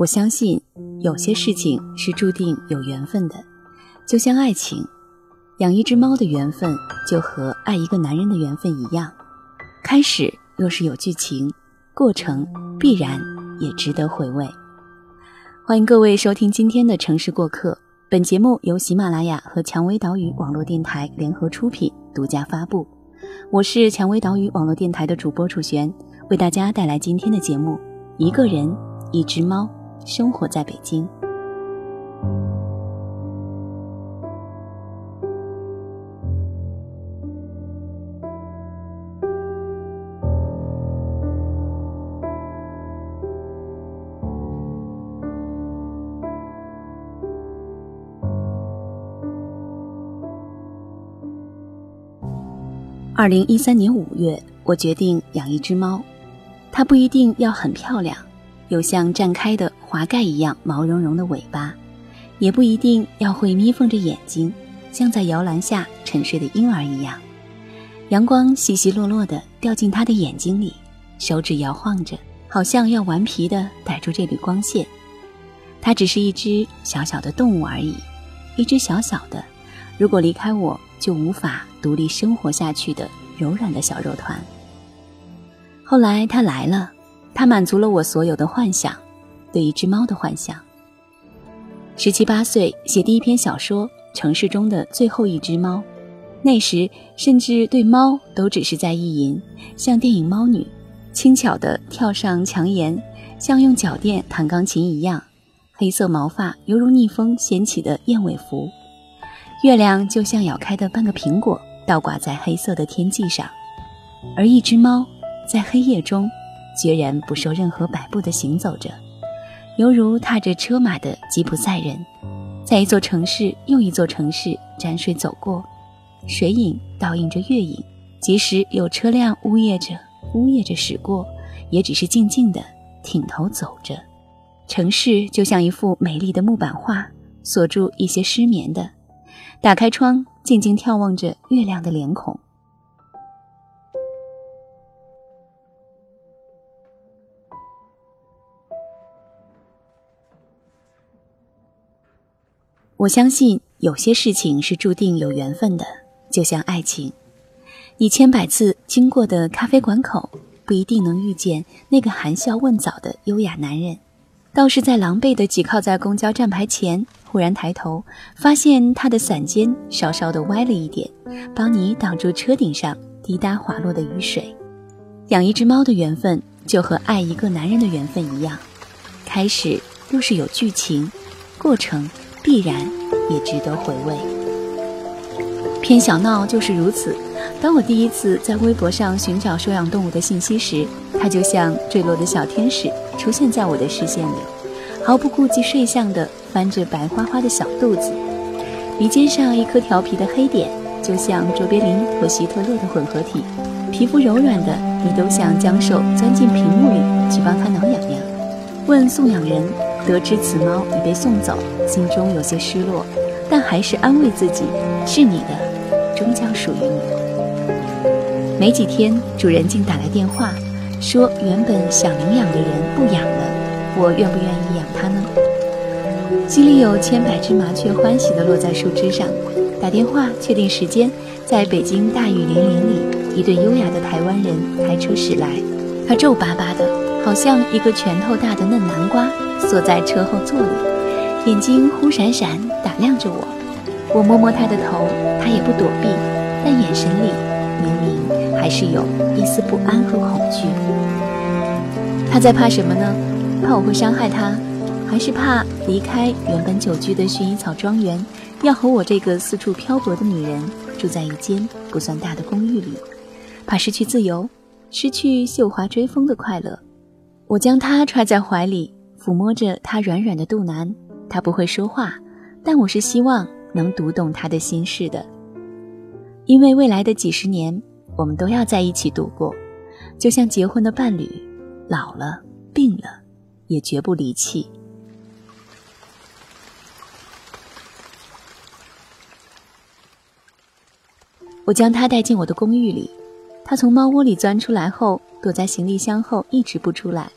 我相信有些事情是注定有缘分的，就像爱情，养一只猫的缘分就和爱一个男人的缘分一样。开始若是有剧情，过程必然也值得回味。欢迎各位收听今天的城市过客，本节目由喜马拉雅和蔷薇岛屿网络电台联合出品，独家发布。我是蔷薇岛屿网络电台的主播楚璇，为大家带来今天的节目：一个人，一只猫。生活在北京。二零一三年五月，我决定养一只猫，它不一定要很漂亮。有像绽开的华盖一样毛茸茸的尾巴，也不一定要会眯缝着眼睛，像在摇篮下沉睡的婴儿一样。阳光稀稀落落地掉进他的眼睛里，手指摇晃着，好像要顽皮地逮住这缕光线。它只是一只小小的动物而已，一只小小的，如果离开我就无法独立生活下去的柔软的小肉团。后来它来了。它满足了我所有的幻想，对一只猫的幻想。十七八岁写第一篇小说《城市中的最后一只猫》，那时甚至对猫都只是在意淫，像电影《猫女》，轻巧地跳上墙沿，像用脚垫弹钢琴一样。黑色毛发犹如逆风掀起的燕尾服，月亮就像咬开的半个苹果，倒挂在黑色的天际上，而一只猫在黑夜中。决然不受任何摆布的行走着，犹如踏着车马的吉普赛人，在一座城市又一座城市沾水走过，水影倒映着月影，即使有车辆呜咽着呜咽着驶过，也只是静静的挺头走着。城市就像一幅美丽的木板画，锁住一些失眠的。打开窗，静静眺望着月亮的脸孔。我相信有些事情是注定有缘分的，就像爱情。你千百次经过的咖啡馆口，不一定能遇见那个含笑问早的优雅男人，倒是在狼狈的挤靠在公交站牌前，忽然抬头，发现他的伞尖稍稍的歪了一点，帮你挡住车顶上滴答滑落的雨水。养一只猫的缘分，就和爱一个男人的缘分一样，开始若是有剧情，过程。必然也值得回味。偏小闹就是如此。当我第一次在微博上寻找收养动物的信息时，它就像坠落的小天使出现在我的视线里，毫不顾忌睡相地翻着白花花的小肚子，鼻尖上一颗调皮的黑点，就像卓别林和希特勒的混合体。皮肤柔软的，你都想将手钻进屏幕里去帮它挠痒痒。问送养人。得知此猫已被送走，心中有些失落，但还是安慰自己：是你的，终将属于你。没几天，主人竟打来电话，说原本想领养的人不养了，我愿不愿意养它呢？心里有千百只麻雀欢喜地落在树枝上。打电话确定时间，在北京大雨淋淋里，一对优雅的台湾人抬出屎来，他皱巴巴的，好像一个拳头大的嫩南瓜。坐在车后座里，眼睛忽闪闪打量着我。我摸摸他的头，他也不躲避，但眼神里明明还是有一丝不安和恐惧。他在怕什么呢？怕我会伤害他，还是怕离开原本久居的薰衣草庄园，要和我这个四处漂泊的女人住在一间不算大的公寓里？怕失去自由，失去绣花追风的快乐？我将他揣在怀里。抚摸着他软软的肚腩，他不会说话，但我是希望能读懂他的心事的。因为未来的几十年，我们都要在一起度过，就像结婚的伴侣，老了、病了，也绝不离弃。我将他带进我的公寓里，他从猫窝里钻出来后，躲在行李箱后，一直不出来。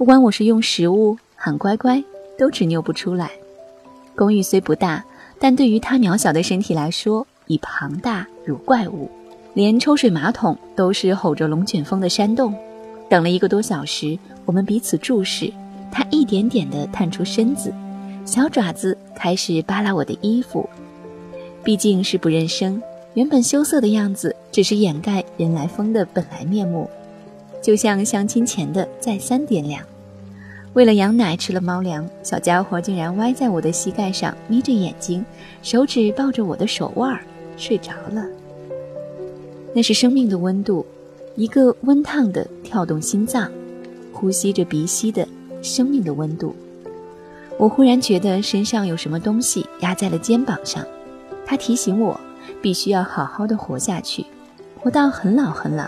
不管我是用食物喊乖乖，都执拗不出来。公寓虽不大，但对于他渺小的身体来说，已庞大如怪物。连抽水马桶都是吼着龙卷风的山洞。等了一个多小时，我们彼此注视，他一点点地探出身子，小爪子开始扒拉我的衣服。毕竟是不认生，原本羞涩的样子只是掩盖人来疯的本来面目，就像相亲前的再三掂量。为了羊奶吃了猫粮，小家伙竟然歪在我的膝盖上，眯着眼睛，手指抱着我的手腕，睡着了。那是生命的温度，一个温烫的跳动心脏，呼吸着鼻息的生命的温度。我忽然觉得身上有什么东西压在了肩膀上，它提醒我必须要好好的活下去，活到很老很老，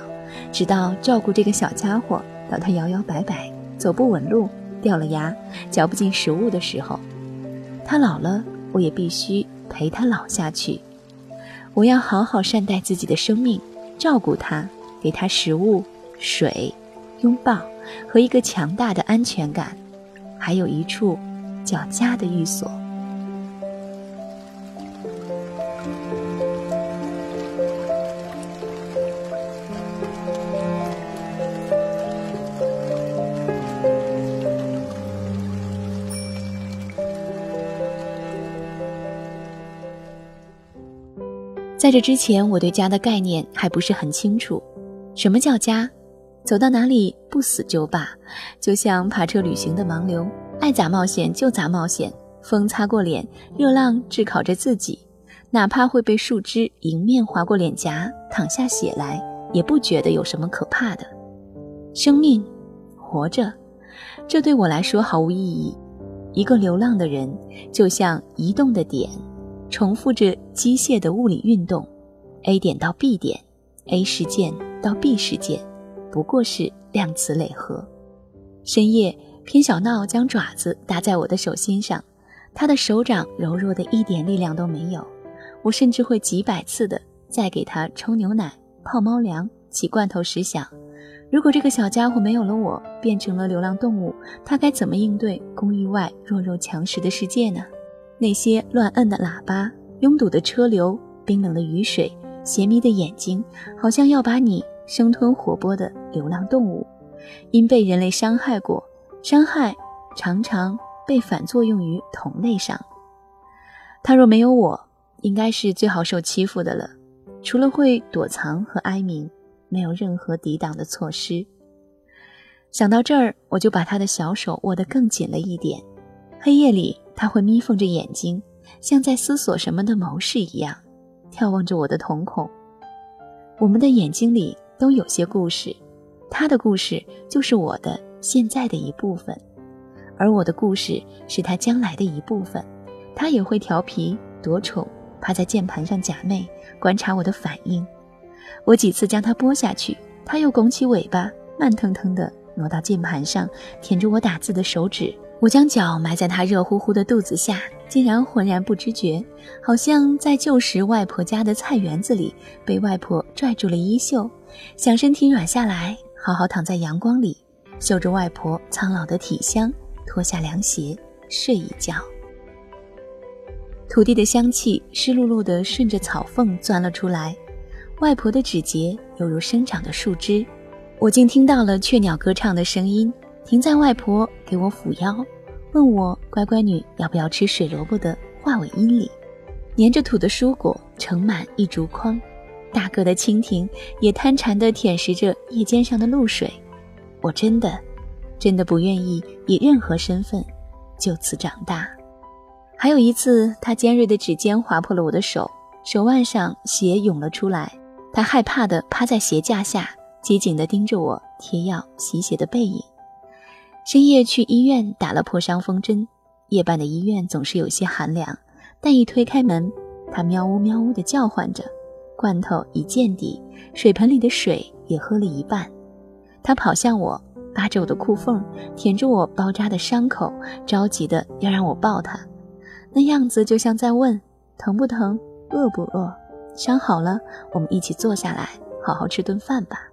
直到照顾这个小家伙到他摇摇摆摆走不稳路、掉了牙、嚼不进食物的时候。他老了，我也必须陪他老下去。我要好好善待自己的生命。照顾他，给他食物、水、拥抱和一个强大的安全感，还有一处叫家的寓所。在这之前，我对家的概念还不是很清楚。什么叫家？走到哪里不死就罢，就像爬车旅行的盲流，爱咋冒险就咋冒险。风擦过脸，热浪炙烤着自己，哪怕会被树枝迎面划过脸颊，淌下血来，也不觉得有什么可怕的。生命，活着，这对我来说毫无意义。一个流浪的人，就像移动的点。重复着机械的物理运动，A 点到 B 点，A 事件到 B 事件，不过是量词累合。深夜，偏小闹将爪子搭在我的手心上，他的手掌柔弱的一点力量都没有。我甚至会几百次的再给他冲牛奶、泡猫粮、挤罐头时想：如果这个小家伙没有了我，变成了流浪动物，他该怎么应对公寓外弱肉强食的世界呢？那些乱摁的喇叭、拥堵的车流、冰冷的雨水、斜迷的眼睛，好像要把你生吞活剥的流浪动物，因被人类伤害过，伤害常常被反作用于同类上。他若没有我，应该是最好受欺负的了，除了会躲藏和哀鸣，没有任何抵挡的措施。想到这儿，我就把他的小手握得更紧了一点。黑夜里。他会眯缝着眼睛，像在思索什么的谋士一样，眺望着我的瞳孔。我们的眼睛里都有些故事，他的故事就是我的现在的一部分，而我的故事是他将来的一部分。他也会调皮夺宠，趴在键盘上假寐，观察我的反应。我几次将他拨下去，他又拱起尾巴，慢腾腾地挪到键盘上，舔着我打字的手指。我将脚埋在他热乎乎的肚子下，竟然浑然不知觉，好像在旧时外婆家的菜园子里被外婆拽住了衣袖，想身体软下来，好好躺在阳光里，嗅着外婆苍老的体香，脱下凉鞋睡一觉。土地的香气湿漉漉的顺着草缝钻了出来，外婆的指节犹如生长的树枝，我竟听到了雀鸟歌唱的声音。停在外婆给我抚腰，问我乖乖女要不要吃水萝卜的话尾阴里，粘着土的蔬果盛满一竹筐，大个的蜻蜓也贪馋地舔食着叶尖上的露水。我真的，真的不愿意以任何身份就此长大。还有一次，他尖锐的指尖划破了我的手，手腕上血涌了出来。他害怕地趴在鞋架下，机警地盯着我贴药洗血的背影。深夜去医院打了破伤风针，夜半的医院总是有些寒凉。但一推开门，他喵呜喵呜地叫唤着，罐头已见底，水盆里的水也喝了一半。他跑向我，扒着我的裤缝，舔着我包扎的伤口，着急的要让我抱他，那样子就像在问：疼不疼？饿不饿？伤好了，我们一起坐下来，好好吃顿饭吧。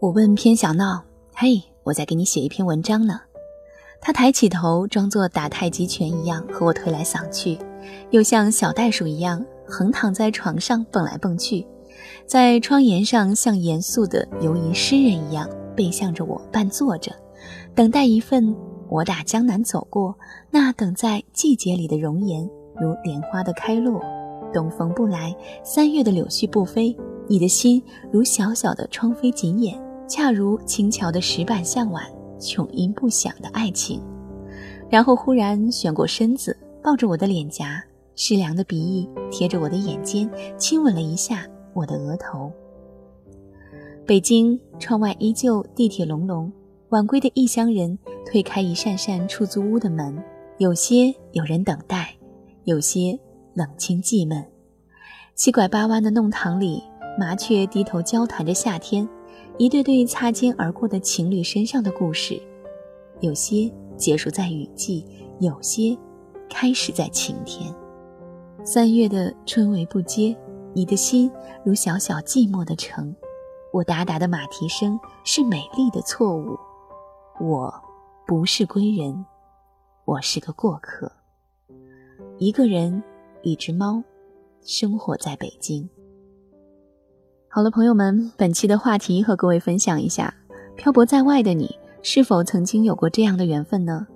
我问偏小闹：“嘿？”我在给你写一篇文章呢，他抬起头，装作打太极拳一样和我推来搡去，又像小袋鼠一样横躺在床上蹦来蹦去，在窗沿上像严肃的游吟诗人一样背向着我半坐着，等待一份我打江南走过那等在季节里的容颜，如莲花的开落。东风不来，三月的柳絮不飞，你的心如小小的窗扉紧掩，恰如轻巧的石板向晚，琼音不响的爱情。然后忽然旋过身子，抱着我的脸颊，湿凉的鼻翼贴着我的眼尖，亲吻了一下我的额头。北京窗外依旧地铁隆隆，晚归的异乡人推开一扇扇出租屋的门，有些有人等待，有些。冷清寂闷，七拐八弯的弄堂里，麻雀低头交谈着夏天，一对对擦肩而过的情侣身上的故事，有些结束在雨季，有些开始在晴天。三月的春雷不接，你的心如小小寂寞的城，我达达的马蹄声是美丽的错误，我不是归人，我是个过客，一个人。一只猫，生活在北京。好了，朋友们，本期的话题和各位分享一下：漂泊在外的你，是否曾经有过这样的缘分呢？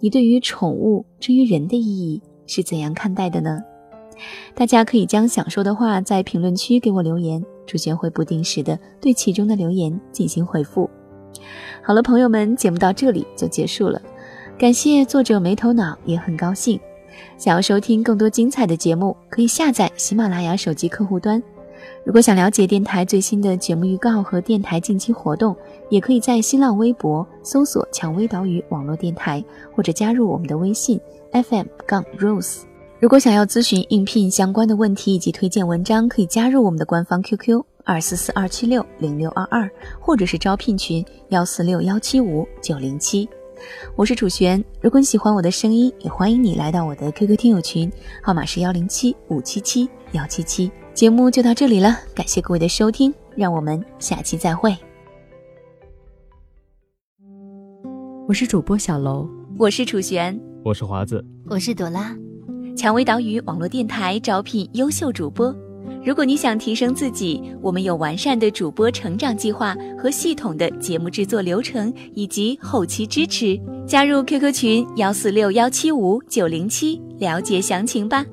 你对于宠物至于人的意义是怎样看待的呢？大家可以将想说的话在评论区给我留言，主编会不定时的对其中的留言进行回复。好了，朋友们，节目到这里就结束了，感谢作者没头脑，也很高兴。想要收听更多精彩的节目，可以下载喜马拉雅手机客户端。如果想了解电台最新的节目预告和电台近期活动，也可以在新浪微博搜索“蔷薇岛屿网络电台”，或者加入我们的微信 FM 杠 Rose。如果想要咨询应聘相关的问题以及推荐文章，可以加入我们的官方 QQ 二四四二七六零六二二，或者是招聘群幺四六幺七五九零七。我是楚璇，如果你喜欢我的声音，也欢迎你来到我的 QQ 听友群，号码是幺零七五七七幺七七。节目就到这里了，感谢各位的收听，让我们下期再会。我是主播小楼，我是楚璇，我是华子，我是朵拉。蔷薇岛屿网络电台招聘优秀主播。如果你想提升自己，我们有完善的主播成长计划和系统的节目制作流程以及后期支持。加入 QQ 群幺四六幺七五九零七，了解详情吧。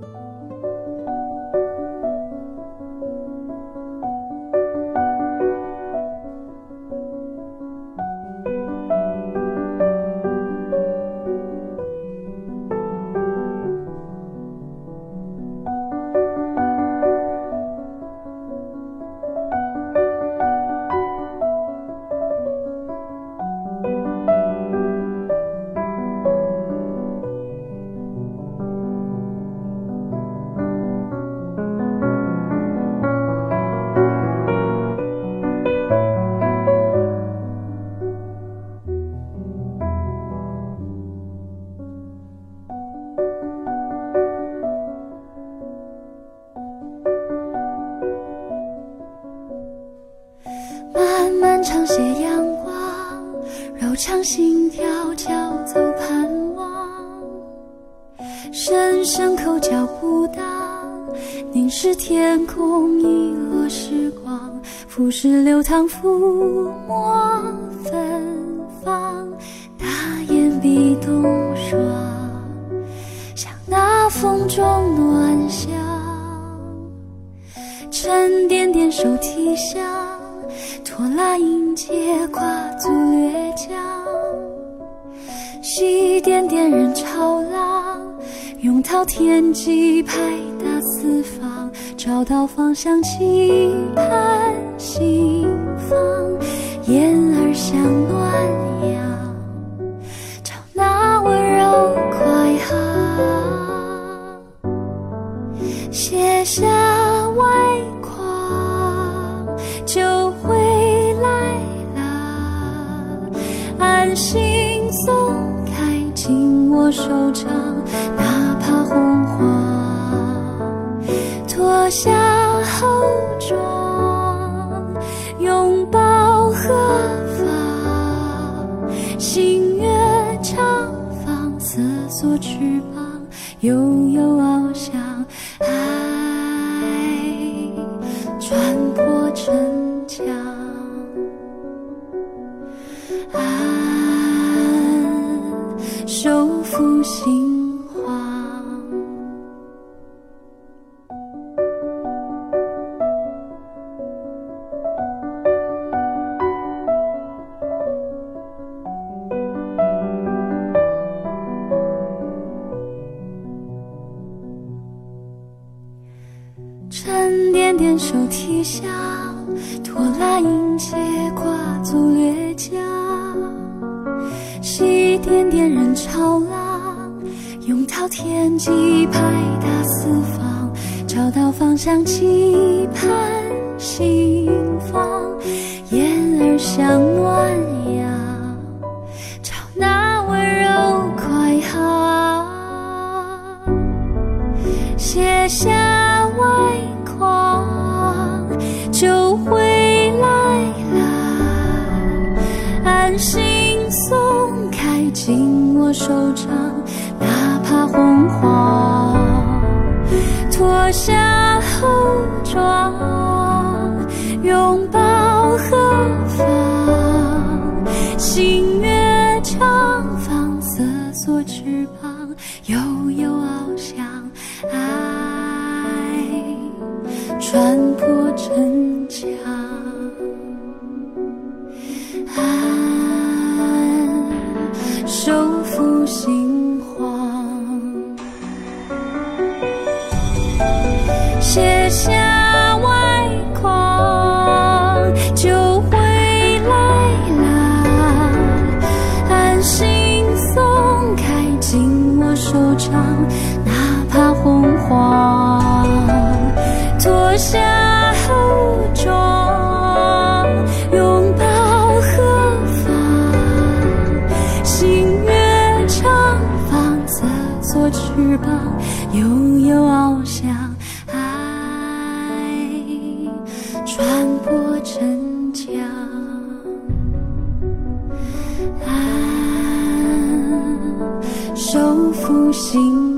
心跳叫走盼望，声声口角不当，凝视天空遗落时光，浮世流淌抚摸芬芳，大眼比冬霜，像那风中暖香，沉甸甸手提箱，拖拉迎接跨足掠江。一点点人潮浪，涌涛天际，拍打四方，找到方向，期盼心房，燕儿像暖阳，朝那温柔快行，写下外框就回来了，安心。紧握手掌，哪怕红花，脱下厚装，拥抱何方？星月长索翅膀，悠悠翱翔。复兴。用滔天际拍打四方，找到方向，期盼心房，燕儿像暖阳，朝那温柔快航，写下。就回来了，安心松开紧握手掌，红黄，脱下后装，复兴。